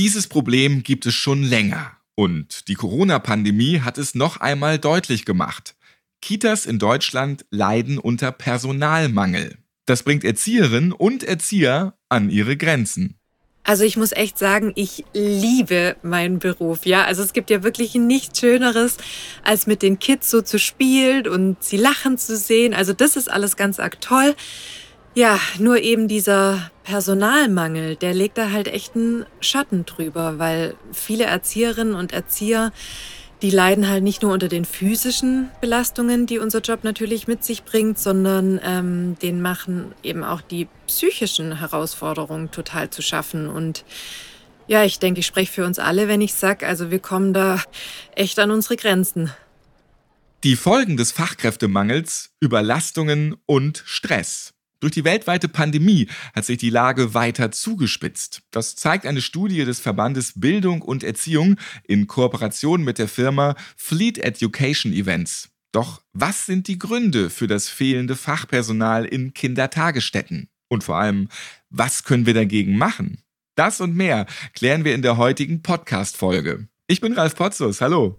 Dieses Problem gibt es schon länger. Und die Corona-Pandemie hat es noch einmal deutlich gemacht. Kitas in Deutschland leiden unter Personalmangel. Das bringt Erzieherinnen und Erzieher an ihre Grenzen. Also ich muss echt sagen, ich liebe meinen Beruf. Ja, also es gibt ja wirklich nichts Schöneres, als mit den Kids so zu spielen und sie lachen zu sehen. Also das ist alles ganz arg toll. Ja, nur eben dieser Personalmangel, der legt da halt echt einen Schatten drüber, weil viele Erzieherinnen und Erzieher die leiden halt nicht nur unter den physischen Belastungen, die unser Job natürlich mit sich bringt, sondern ähm, denen machen eben auch die psychischen Herausforderungen total zu schaffen. Und ja, ich denke, ich spreche für uns alle, wenn ich sage, also wir kommen da echt an unsere Grenzen. Die Folgen des Fachkräftemangels, Überlastungen und Stress. Durch die weltweite Pandemie hat sich die Lage weiter zugespitzt. Das zeigt eine Studie des Verbandes Bildung und Erziehung in Kooperation mit der Firma Fleet Education Events. Doch was sind die Gründe für das fehlende Fachpersonal in Kindertagesstätten? Und vor allem, was können wir dagegen machen? Das und mehr klären wir in der heutigen Podcast-Folge. Ich bin Ralf Potzus, hallo.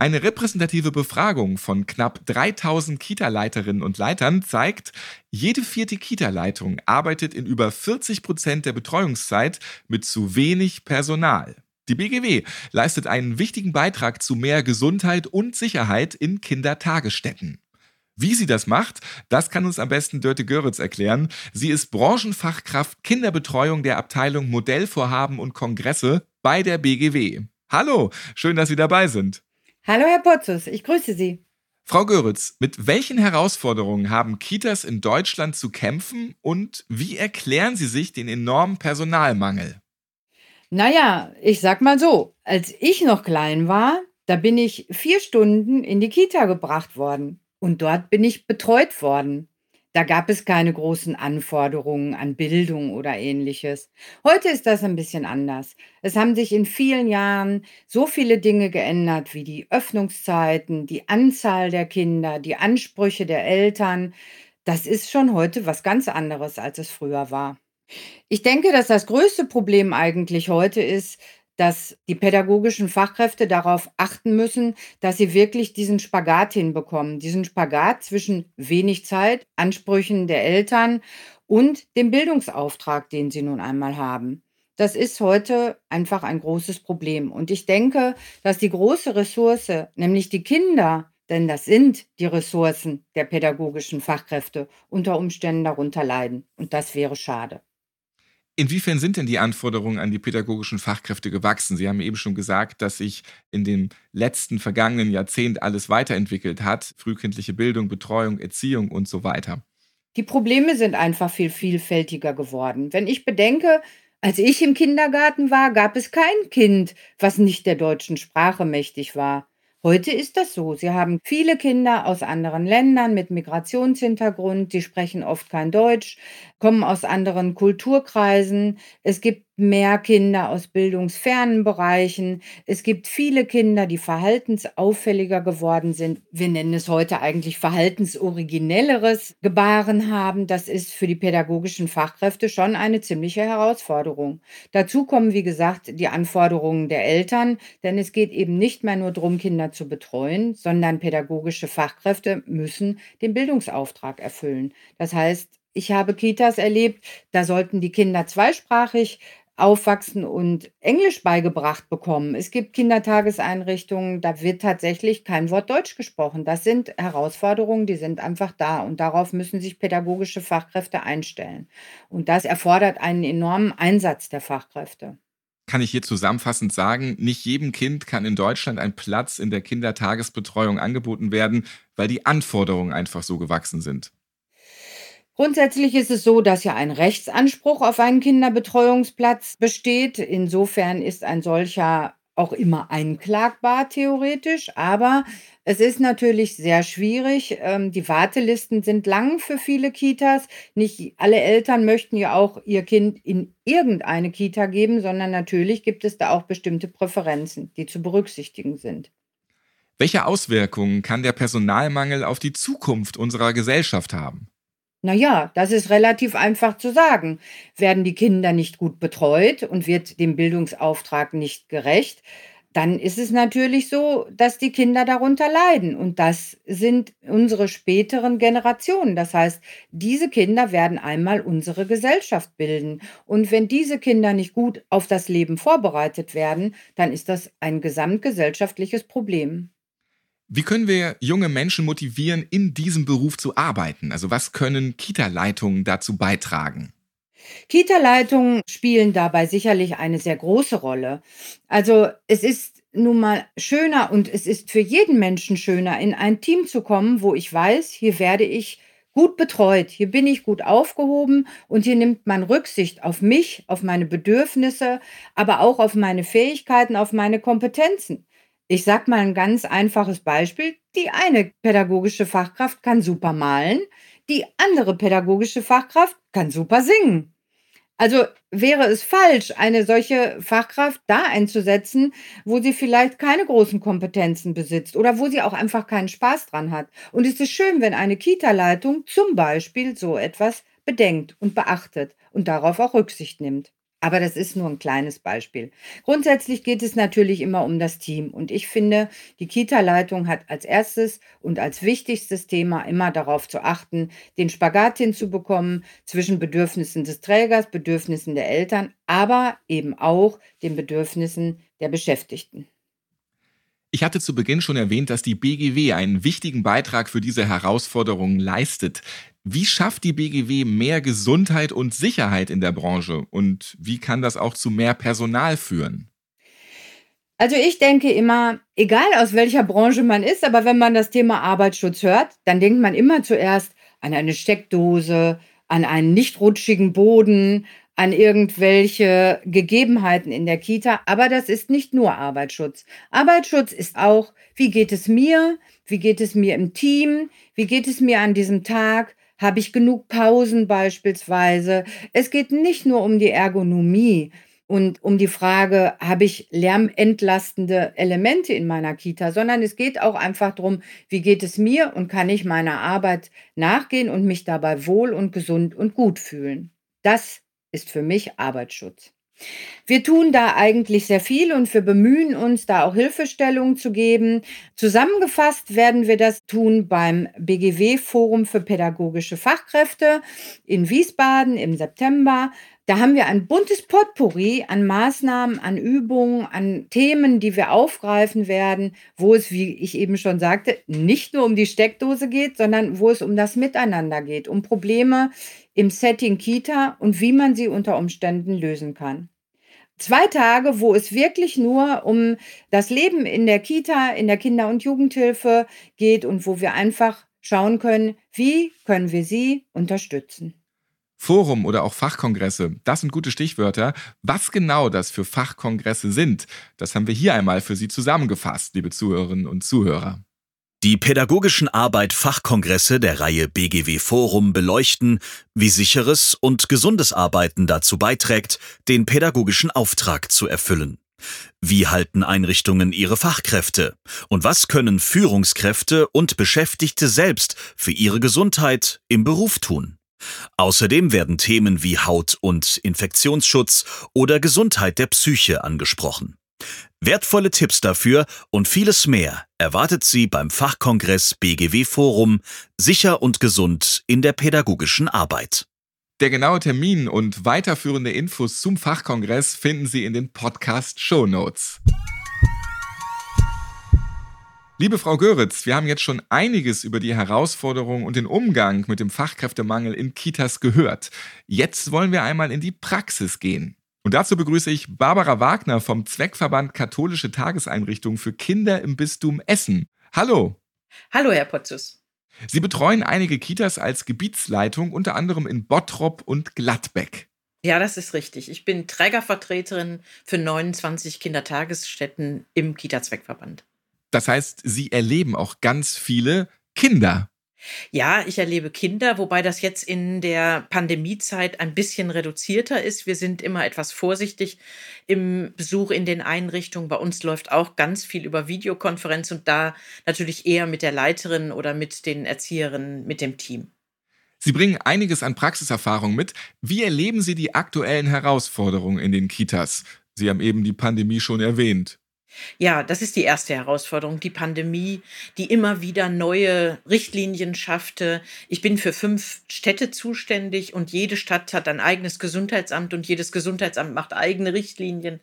Eine repräsentative Befragung von knapp 3000 Kita-Leiterinnen und Leitern zeigt, jede vierte Kita-Leitung arbeitet in über 40 Prozent der Betreuungszeit mit zu wenig Personal. Die BGW leistet einen wichtigen Beitrag zu mehr Gesundheit und Sicherheit in Kindertagesstätten. Wie sie das macht, das kann uns am besten Dörte Göritz erklären. Sie ist Branchenfachkraft Kinderbetreuung der Abteilung Modellvorhaben und Kongresse bei der BGW. Hallo, schön, dass Sie dabei sind. Hallo, Herr Potzus, ich grüße Sie. Frau Göritz, mit welchen Herausforderungen haben Kitas in Deutschland zu kämpfen und wie erklären Sie sich den enormen Personalmangel? Naja, ich sag mal so, als ich noch klein war, da bin ich vier Stunden in die Kita gebracht worden und dort bin ich betreut worden. Da gab es keine großen Anforderungen an Bildung oder ähnliches. Heute ist das ein bisschen anders. Es haben sich in vielen Jahren so viele Dinge geändert, wie die Öffnungszeiten, die Anzahl der Kinder, die Ansprüche der Eltern. Das ist schon heute was ganz anderes, als es früher war. Ich denke, dass das größte Problem eigentlich heute ist, dass die pädagogischen Fachkräfte darauf achten müssen, dass sie wirklich diesen Spagat hinbekommen, diesen Spagat zwischen wenig Zeit, Ansprüchen der Eltern und dem Bildungsauftrag, den sie nun einmal haben. Das ist heute einfach ein großes Problem. Und ich denke, dass die große Ressource, nämlich die Kinder, denn das sind die Ressourcen der pädagogischen Fachkräfte, unter Umständen darunter leiden. Und das wäre schade. Inwiefern sind denn die Anforderungen an die pädagogischen Fachkräfte gewachsen? Sie haben eben schon gesagt, dass sich in den letzten vergangenen Jahrzehnt alles weiterentwickelt hat. Frühkindliche Bildung, Betreuung, Erziehung und so weiter. Die Probleme sind einfach viel vielfältiger geworden. Wenn ich bedenke, als ich im Kindergarten war, gab es kein Kind, was nicht der deutschen Sprache mächtig war. Heute ist das so. Sie haben viele Kinder aus anderen Ländern mit Migrationshintergrund. Sie sprechen oft kein Deutsch, kommen aus anderen Kulturkreisen. Es gibt mehr Kinder aus bildungsfernen Bereichen. Es gibt viele Kinder, die verhaltensauffälliger geworden sind. Wir nennen es heute eigentlich verhaltensoriginelleres Gebaren haben. Das ist für die pädagogischen Fachkräfte schon eine ziemliche Herausforderung. Dazu kommen, wie gesagt, die Anforderungen der Eltern, denn es geht eben nicht mehr nur darum, Kinder zu betreuen, sondern pädagogische Fachkräfte müssen den Bildungsauftrag erfüllen. Das heißt, ich habe Kitas erlebt, da sollten die Kinder zweisprachig aufwachsen und Englisch beigebracht bekommen. Es gibt Kindertageseinrichtungen, da wird tatsächlich kein Wort Deutsch gesprochen. Das sind Herausforderungen, die sind einfach da und darauf müssen sich pädagogische Fachkräfte einstellen. Und das erfordert einen enormen Einsatz der Fachkräfte. Kann ich hier zusammenfassend sagen, nicht jedem Kind kann in Deutschland ein Platz in der Kindertagesbetreuung angeboten werden, weil die Anforderungen einfach so gewachsen sind. Grundsätzlich ist es so, dass ja ein Rechtsanspruch auf einen Kinderbetreuungsplatz besteht. Insofern ist ein solcher auch immer einklagbar theoretisch, aber es ist natürlich sehr schwierig. Ähm, die Wartelisten sind lang für viele Kitas. Nicht alle Eltern möchten ja auch ihr Kind in irgendeine Kita geben, sondern natürlich gibt es da auch bestimmte Präferenzen, die zu berücksichtigen sind. Welche Auswirkungen kann der Personalmangel auf die Zukunft unserer Gesellschaft haben? Na ja, das ist relativ einfach zu sagen. Werden die Kinder nicht gut betreut und wird dem Bildungsauftrag nicht gerecht, dann ist es natürlich so, dass die Kinder darunter leiden. Und das sind unsere späteren Generationen. Das heißt, diese Kinder werden einmal unsere Gesellschaft bilden. Und wenn diese Kinder nicht gut auf das Leben vorbereitet werden, dann ist das ein gesamtgesellschaftliches Problem. Wie können wir junge Menschen motivieren, in diesem Beruf zu arbeiten? Also was können Kita-Leitungen dazu beitragen? Kita-Leitungen spielen dabei sicherlich eine sehr große Rolle. Also es ist nun mal schöner und es ist für jeden Menschen schöner, in ein Team zu kommen, wo ich weiß, hier werde ich gut betreut, hier bin ich gut aufgehoben und hier nimmt man Rücksicht auf mich, auf meine Bedürfnisse, aber auch auf meine Fähigkeiten, auf meine Kompetenzen. Ich sag mal ein ganz einfaches Beispiel. Die eine pädagogische Fachkraft kann super malen, die andere pädagogische Fachkraft kann super singen. Also wäre es falsch, eine solche Fachkraft da einzusetzen, wo sie vielleicht keine großen Kompetenzen besitzt oder wo sie auch einfach keinen Spaß dran hat. Und es ist schön, wenn eine Kita-Leitung zum Beispiel so etwas bedenkt und beachtet und darauf auch Rücksicht nimmt. Aber das ist nur ein kleines Beispiel. Grundsätzlich geht es natürlich immer um das Team. Und ich finde, die Kita-Leitung hat als erstes und als wichtigstes Thema immer darauf zu achten, den Spagat hinzubekommen zwischen Bedürfnissen des Trägers, Bedürfnissen der Eltern, aber eben auch den Bedürfnissen der Beschäftigten. Ich hatte zu Beginn schon erwähnt, dass die BGW einen wichtigen Beitrag für diese Herausforderungen leistet. Wie schafft die BGW mehr Gesundheit und Sicherheit in der Branche und wie kann das auch zu mehr Personal führen? Also ich denke immer, egal aus welcher Branche man ist, aber wenn man das Thema Arbeitsschutz hört, dann denkt man immer zuerst an eine Steckdose, an einen nicht rutschigen Boden, an irgendwelche Gegebenheiten in der Kita. Aber das ist nicht nur Arbeitsschutz. Arbeitsschutz ist auch, wie geht es mir? Wie geht es mir im Team? Wie geht es mir an diesem Tag? Habe ich genug Pausen beispielsweise? Es geht nicht nur um die Ergonomie und um die Frage, habe ich lärmentlastende Elemente in meiner Kita, sondern es geht auch einfach darum, wie geht es mir und kann ich meiner Arbeit nachgehen und mich dabei wohl und gesund und gut fühlen. Das ist für mich Arbeitsschutz. Wir tun da eigentlich sehr viel und wir bemühen uns, da auch Hilfestellungen zu geben. Zusammengefasst werden wir das tun beim BGW Forum für pädagogische Fachkräfte in Wiesbaden im September. Da haben wir ein buntes Potpourri an Maßnahmen, an Übungen, an Themen, die wir aufgreifen werden, wo es, wie ich eben schon sagte, nicht nur um die Steckdose geht, sondern wo es um das Miteinander geht, um Probleme im Setting Kita und wie man sie unter Umständen lösen kann. Zwei Tage, wo es wirklich nur um das Leben in der Kita, in der Kinder- und Jugendhilfe geht und wo wir einfach schauen können, wie können wir sie unterstützen. Forum oder auch Fachkongresse, das sind gute Stichwörter. Was genau das für Fachkongresse sind, das haben wir hier einmal für Sie zusammengefasst, liebe Zuhörerinnen und Zuhörer. Die pädagogischen Arbeit-Fachkongresse der Reihe BGW Forum beleuchten, wie sicheres und gesundes Arbeiten dazu beiträgt, den pädagogischen Auftrag zu erfüllen. Wie halten Einrichtungen ihre Fachkräfte? Und was können Führungskräfte und Beschäftigte selbst für ihre Gesundheit im Beruf tun? Außerdem werden Themen wie Haut- und Infektionsschutz oder Gesundheit der Psyche angesprochen. Wertvolle Tipps dafür und vieles mehr erwartet Sie beim Fachkongress BGW Forum Sicher und gesund in der pädagogischen Arbeit. Der genaue Termin und weiterführende Infos zum Fachkongress finden Sie in den Podcast Show Notes. Liebe Frau Göritz, wir haben jetzt schon einiges über die Herausforderungen und den Umgang mit dem Fachkräftemangel in Kitas gehört. Jetzt wollen wir einmal in die Praxis gehen. Und dazu begrüße ich Barbara Wagner vom Zweckverband Katholische Tageseinrichtungen für Kinder im Bistum Essen. Hallo. Hallo, Herr Potzus. Sie betreuen einige Kitas als Gebietsleitung, unter anderem in Bottrop und Gladbeck. Ja, das ist richtig. Ich bin Trägervertreterin für 29 Kindertagesstätten im Kita-Zweckverband. Das heißt, Sie erleben auch ganz viele Kinder. Ja, ich erlebe Kinder, wobei das jetzt in der Pandemiezeit ein bisschen reduzierter ist. Wir sind immer etwas vorsichtig im Besuch in den Einrichtungen. Bei uns läuft auch ganz viel über Videokonferenz und da natürlich eher mit der Leiterin oder mit den Erzieherinnen, mit dem Team. Sie bringen einiges an Praxiserfahrung mit. Wie erleben Sie die aktuellen Herausforderungen in den Kitas? Sie haben eben die Pandemie schon erwähnt. Ja, das ist die erste Herausforderung, die Pandemie, die immer wieder neue Richtlinien schaffte. Ich bin für fünf Städte zuständig und jede Stadt hat ein eigenes Gesundheitsamt und jedes Gesundheitsamt macht eigene Richtlinien.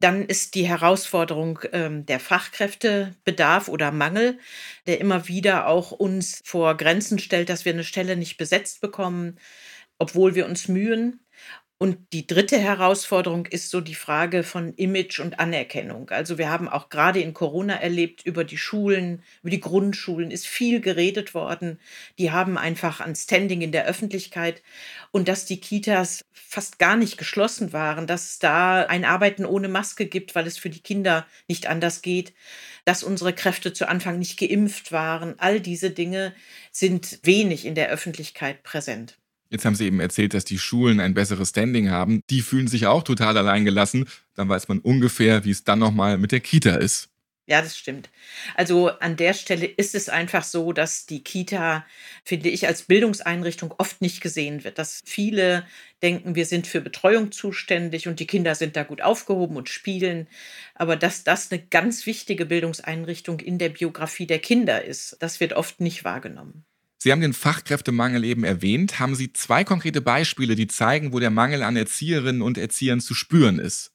Dann ist die Herausforderung ähm, der Fachkräftebedarf oder Mangel, der immer wieder auch uns vor Grenzen stellt, dass wir eine Stelle nicht besetzt bekommen, obwohl wir uns mühen. Und die dritte Herausforderung ist so die Frage von Image und Anerkennung. Also wir haben auch gerade in Corona erlebt, über die Schulen, über die Grundschulen ist viel geredet worden. Die haben einfach ein Standing in der Öffentlichkeit und dass die Kitas fast gar nicht geschlossen waren, dass es da ein Arbeiten ohne Maske gibt, weil es für die Kinder nicht anders geht, dass unsere Kräfte zu Anfang nicht geimpft waren. All diese Dinge sind wenig in der Öffentlichkeit präsent. Jetzt haben Sie eben erzählt, dass die Schulen ein besseres Standing haben. Die fühlen sich auch total alleingelassen. Dann weiß man ungefähr, wie es dann nochmal mit der Kita ist. Ja, das stimmt. Also an der Stelle ist es einfach so, dass die Kita, finde ich, als Bildungseinrichtung oft nicht gesehen wird. Dass viele denken, wir sind für Betreuung zuständig und die Kinder sind da gut aufgehoben und spielen. Aber dass das eine ganz wichtige Bildungseinrichtung in der Biografie der Kinder ist, das wird oft nicht wahrgenommen. Sie haben den Fachkräftemangel eben erwähnt. Haben Sie zwei konkrete Beispiele, die zeigen, wo der Mangel an Erzieherinnen und Erziehern zu spüren ist?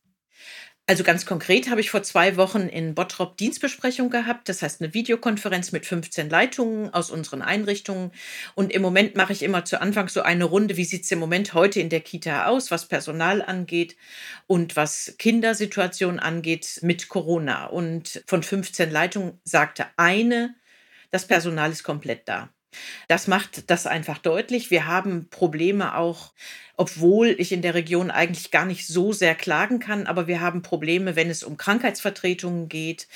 Also ganz konkret habe ich vor zwei Wochen in Bottrop Dienstbesprechung gehabt. Das heißt eine Videokonferenz mit 15 Leitungen aus unseren Einrichtungen. Und im Moment mache ich immer zu Anfang so eine Runde, wie sieht es im Moment heute in der Kita aus, was Personal angeht und was Kindersituation angeht mit Corona. Und von 15 Leitungen sagte eine, das Personal ist komplett da. Das macht das einfach deutlich. Wir haben Probleme auch, obwohl ich in der Region eigentlich gar nicht so sehr klagen kann, aber wir haben Probleme, wenn es um Krankheitsvertretungen geht.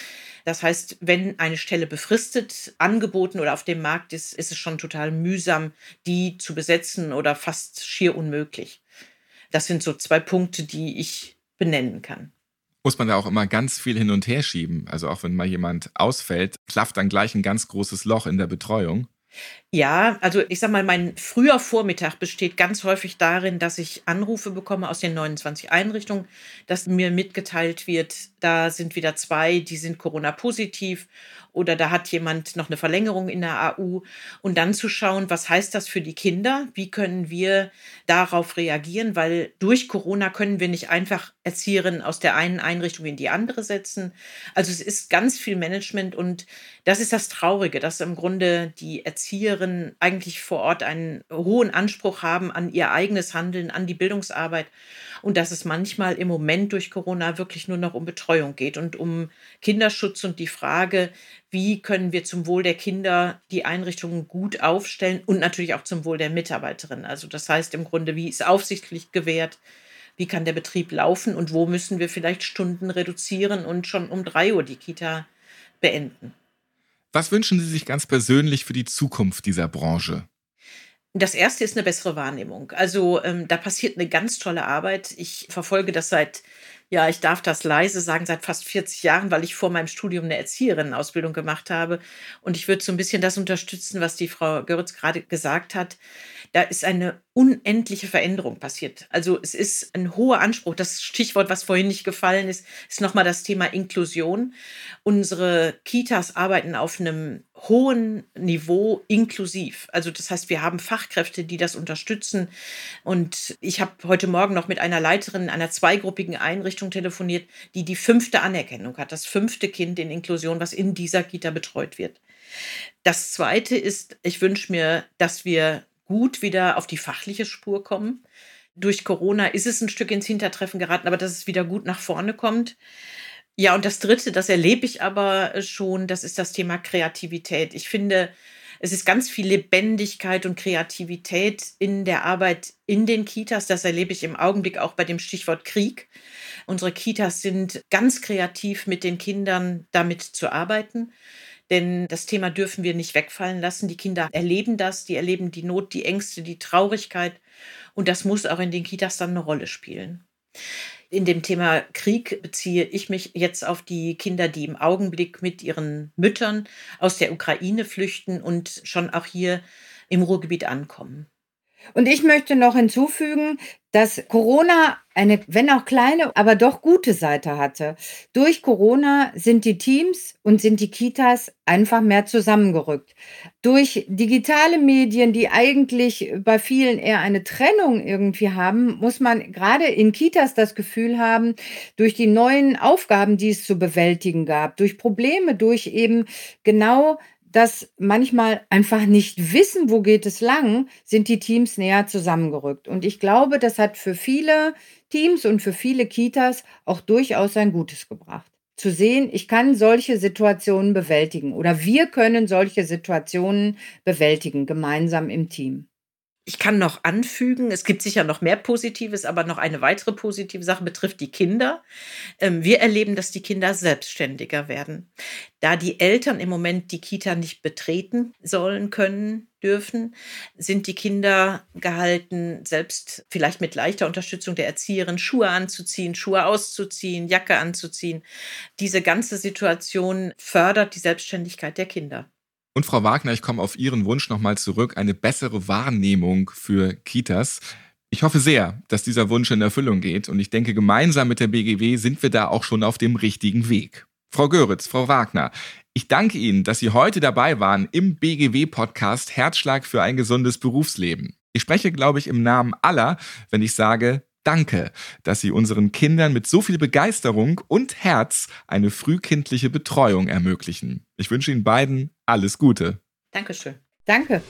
Das heißt, wenn eine Stelle befristet angeboten oder auf dem Markt ist, ist es schon total mühsam, die zu besetzen oder fast schier unmöglich. Das sind so zwei Punkte, die ich benennen kann muss man da auch immer ganz viel hin und her schieben. Also auch wenn mal jemand ausfällt, klafft dann gleich ein ganz großes Loch in der Betreuung. Ja, also ich sag mal, mein früher Vormittag besteht ganz häufig darin, dass ich Anrufe bekomme aus den 29 Einrichtungen, dass mir mitgeteilt wird, da sind wieder zwei, die sind Corona-positiv oder da hat jemand noch eine Verlängerung in der AU und dann zu schauen, was heißt das für die Kinder? Wie können wir darauf reagieren? Weil durch Corona können wir nicht einfach Erzieherinnen aus der einen Einrichtung in die andere setzen. Also es ist ganz viel Management und das ist das Traurige, dass im Grunde die Erzieherinnen eigentlich vor Ort einen hohen Anspruch haben an ihr eigenes Handeln, an die Bildungsarbeit und dass es manchmal im Moment durch Corona wirklich nur noch um Betreuung geht und um Kinderschutz und die Frage, wie können wir zum Wohl der Kinder die Einrichtungen gut aufstellen und natürlich auch zum Wohl der Mitarbeiterin. Also das heißt im Grunde, wie ist Aufsichtspflicht gewährt? Wie kann der Betrieb laufen und wo müssen wir vielleicht Stunden reduzieren und schon um drei Uhr die Kita beenden? Was wünschen Sie sich ganz persönlich für die Zukunft dieser Branche? Das erste ist eine bessere Wahrnehmung. Also ähm, da passiert eine ganz tolle Arbeit. Ich verfolge das seit, ja, ich darf das leise sagen, seit fast 40 Jahren, weil ich vor meinem Studium eine Erzieherinnenausbildung gemacht habe. Und ich würde so ein bisschen das unterstützen, was die Frau Göritz gerade gesagt hat. Da ist eine unendliche Veränderung passiert. Also es ist ein hoher Anspruch. Das Stichwort, was vorhin nicht gefallen ist, ist nochmal das Thema Inklusion. Unsere Kitas arbeiten auf einem hohen Niveau inklusiv. Also das heißt, wir haben Fachkräfte, die das unterstützen. Und ich habe heute Morgen noch mit einer Leiterin einer zweigruppigen Einrichtung telefoniert, die die fünfte Anerkennung hat, das fünfte Kind in Inklusion, was in dieser Kita betreut wird. Das Zweite ist, ich wünsche mir, dass wir gut wieder auf die fachliche Spur kommen. Durch Corona ist es ein Stück ins Hintertreffen geraten, aber dass es wieder gut nach vorne kommt. Ja, und das Dritte, das erlebe ich aber schon, das ist das Thema Kreativität. Ich finde, Es ist ganz viel Lebendigkeit und Kreativität in der Arbeit in den Kitas. Das erlebe ich im Augenblick auch bei dem Stichwort Krieg. Unsere Kitas sind ganz kreativ mit den Kindern damit zu arbeiten. Denn das Thema dürfen wir nicht wegfallen lassen. Die Kinder erleben das, die erleben die Not, die Ängste, die Traurigkeit. Und das muss auch in den Kitas dann eine Rolle spielen. In dem Thema Krieg beziehe ich mich jetzt auf die Kinder, die im Augenblick mit ihren Müttern aus der Ukraine flüchten und schon auch hier im Ruhrgebiet ankommen. Und ich möchte noch hinzufügen, dass Corona eine, wenn auch kleine, aber doch gute Seite hatte. Durch Corona sind die Teams und sind die Kitas einfach mehr zusammengerückt. Durch digitale Medien, die eigentlich bei vielen eher eine Trennung irgendwie haben, muss man gerade in Kitas das Gefühl haben, durch die neuen Aufgaben, die es zu bewältigen gab, durch Probleme, durch eben genau das manchmal einfach nicht wissen, wo geht es lang, sind die Teams näher zusammengerückt. Und ich glaube, das hat für viele Teams und für viele Kitas auch durchaus ein Gutes gebracht. Zu sehen, ich kann solche Situationen bewältigen oder wir können solche Situationen bewältigen, gemeinsam im Team. Ich kann noch anfügen, es gibt sicher noch mehr Positives, aber noch eine weitere positive Sache betrifft die Kinder. Ähm, wir erleben, dass die Kinder selbstständiger werden. Da die Eltern im Moment die Kita nicht betreten sollen, können, dürfen, sind die Kinder gehalten, selbst vielleicht mit leichter Unterstützung der Erzieherin Schuhe anzuziehen, Schuhe auszuziehen, Jacke anzuziehen. Diese ganze Situation fördert die Selbstständigkeit der Kinder. Und Frau Wagner, ich komme auf Ihren Wunsch nochmal zurück, eine bessere Wahrnehmung für Kitas. Ich hoffe sehr, dass dieser Wunsch in Erfüllung geht und ich denke, gemeinsam mit der BGW sind wir da auch schon auf dem richtigen Weg. Frau Göritz, Frau Wagner, ich danke Ihnen, dass Sie heute dabei waren im BGW-Podcast Herzschlag für ein gesundes Berufsleben. Ich spreche, glaube ich, im Namen aller, wenn ich sage, Danke, dass Sie unseren Kindern mit so viel Begeisterung und Herz eine frühkindliche Betreuung ermöglichen. Ich wünsche Ihnen beiden alles Gute. Dankeschön. Danke.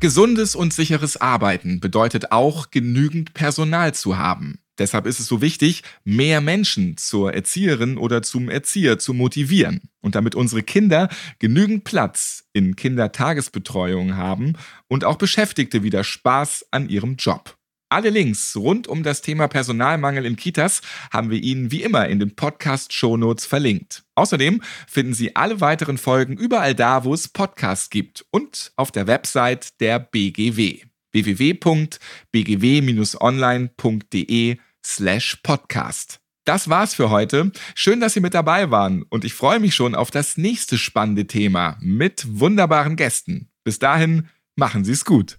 Gesundes und sicheres Arbeiten bedeutet auch, genügend Personal zu haben. Deshalb ist es so wichtig, mehr Menschen zur Erzieherin oder zum Erzieher zu motivieren. Und damit unsere Kinder genügend Platz in Kindertagesbetreuung haben und auch Beschäftigte wieder Spaß an ihrem Job. Alle Links rund um das Thema Personalmangel in Kitas haben wir Ihnen wie immer in den Podcast-Shownotes verlinkt. Außerdem finden Sie alle weiteren Folgen überall da, wo es Podcasts gibt und auf der Website der BGW www.bgw-online.de slash podcast. Das war's für heute. Schön, dass Sie mit dabei waren und ich freue mich schon auf das nächste spannende Thema mit wunderbaren Gästen. Bis dahin, machen Sie es gut.